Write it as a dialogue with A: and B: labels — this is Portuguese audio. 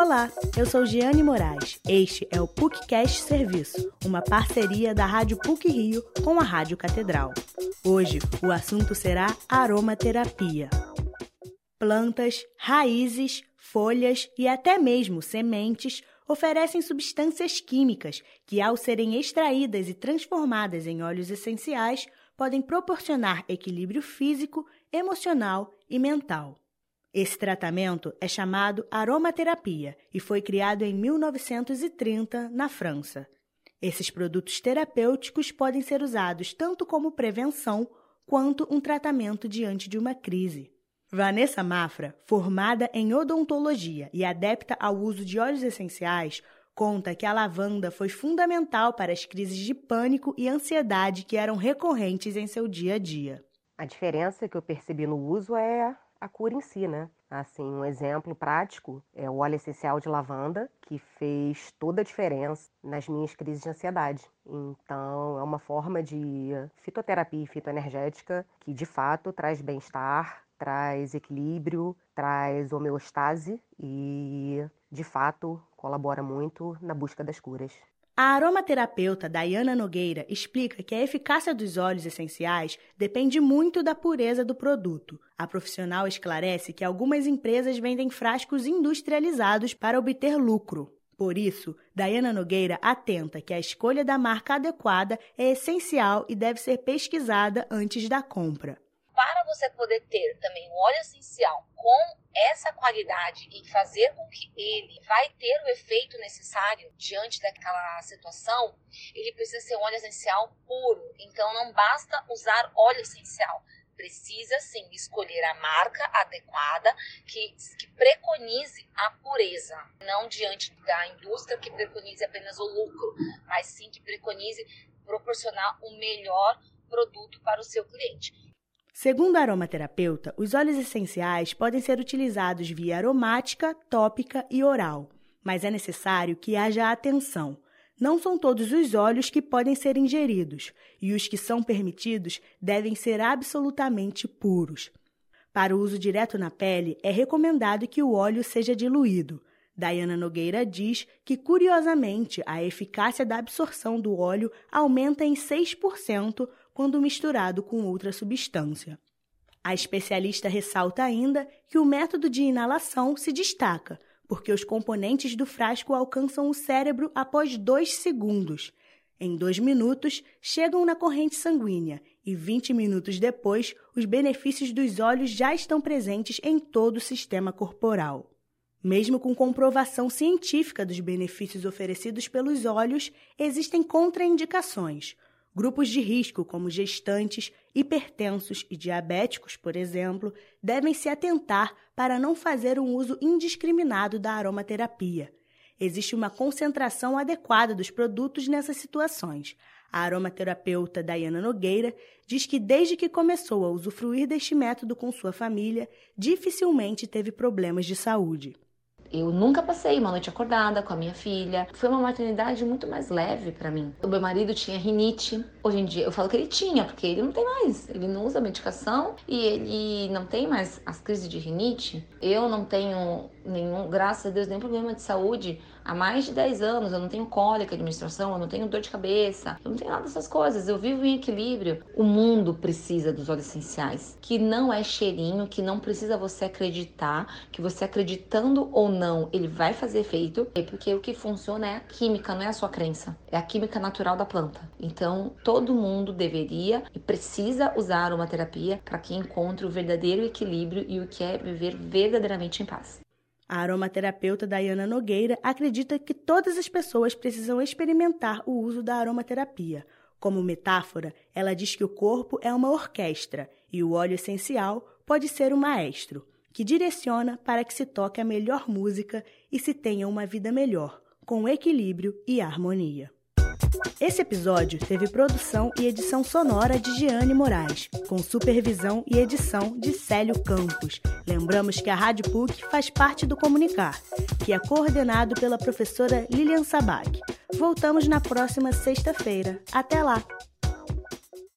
A: Olá, eu sou Giane Moraes. Este é o PUCcast Serviço, uma parceria da Rádio PUC Rio com a Rádio Catedral. Hoje, o assunto será aromaterapia. Plantas, raízes, folhas e até mesmo sementes oferecem substâncias químicas que, ao serem extraídas e transformadas em óleos essenciais, podem proporcionar equilíbrio físico, emocional e mental. Esse tratamento é chamado aromaterapia e foi criado em 1930 na França. Esses produtos terapêuticos podem ser usados tanto como prevenção quanto um tratamento diante de uma crise. Vanessa Mafra, formada em odontologia e adepta ao uso de óleos essenciais, conta que a lavanda foi fundamental para as crises de pânico e ansiedade que eram recorrentes em seu dia a dia.
B: A diferença que eu percebi no uso é a cura em si, né? Assim, um exemplo prático é o óleo essencial de lavanda, que fez toda a diferença nas minhas crises de ansiedade. Então, é uma forma de fitoterapia e fitoenergética que de fato traz bem-estar, traz equilíbrio, traz homeostase e de fato colabora muito na busca das curas.
A: A aromaterapeuta Dayana Nogueira explica que a eficácia dos óleos essenciais depende muito da pureza do produto. A profissional esclarece que algumas empresas vendem frascos industrializados para obter lucro. Por isso, Dayana Nogueira atenta que a escolha da marca adequada é essencial e deve ser pesquisada antes da compra.
C: Para você poder ter também o óleo essencial com essa qualidade e fazer com que ele vai ter o efeito necessário diante daquela situação, ele precisa ser óleo essencial puro. Então não basta usar óleo essencial, precisa sim escolher a marca adequada que, que, preconize a pureza, não diante da indústria que preconize apenas o lucro, mas sim que preconize proporcionar o melhor produto para o seu cliente.
A: Segundo a aromaterapeuta, os óleos essenciais podem ser utilizados via aromática, tópica e oral, mas é necessário que haja atenção. Não são todos os óleos que podem ser ingeridos, e os que são permitidos devem ser absolutamente puros. Para o uso direto na pele, é recomendado que o óleo seja diluído. Diana Nogueira diz que, curiosamente, a eficácia da absorção do óleo aumenta em 6% quando misturado com outra substância. A especialista ressalta ainda que o método de inalação se destaca, porque os componentes do frasco alcançam o cérebro após dois segundos. Em dois minutos, chegam na corrente sanguínea e 20 minutos depois, os benefícios dos óleos já estão presentes em todo o sistema corporal. Mesmo com comprovação científica dos benefícios oferecidos pelos óleos, existem contraindicações. Grupos de risco, como gestantes, hipertensos e diabéticos, por exemplo, devem se atentar para não fazer um uso indiscriminado da aromaterapia. Existe uma concentração adequada dos produtos nessas situações. A aromaterapeuta Dayana Nogueira diz que desde que começou a usufruir deste método com sua família, dificilmente teve problemas de saúde.
D: Eu nunca passei uma noite acordada com a minha filha. Foi uma maternidade muito mais leve para mim. O meu marido tinha rinite. Hoje em dia eu falo que ele tinha, porque ele não tem mais. Ele não usa medicação e ele não tem mais as crises de rinite. Eu não tenho nenhum, graças a Deus, nenhum problema de saúde há mais de 10 anos. Eu não tenho cólica de menstruação, eu não tenho dor de cabeça, eu não tenho nada dessas coisas. Eu vivo em equilíbrio. O mundo precisa dos óleos essenciais, que não é cheirinho, que não precisa você acreditar, que você acreditando ou não, ele vai fazer efeito, é porque o que funciona é a química, não é a sua crença. É a química natural da planta. Então, todo mundo deveria e precisa usar uma terapia para que encontre o verdadeiro equilíbrio e o que é viver verdadeiramente em paz.
A: A aromaterapeuta Dayana Nogueira acredita que todas as pessoas precisam experimentar o uso da aromaterapia. Como metáfora, ela diz que o corpo é uma orquestra e o óleo essencial pode ser o maestro, que direciona para que se toque a melhor música e se tenha uma vida melhor, com equilíbrio e harmonia. Esse episódio teve produção e edição sonora de Giane Moraes, com supervisão e edição de Célio Campos. Lembramos que a Rádio PUC faz parte do Comunicar, que é coordenado pela professora Lilian Sabac. Voltamos na próxima sexta-feira. Até lá!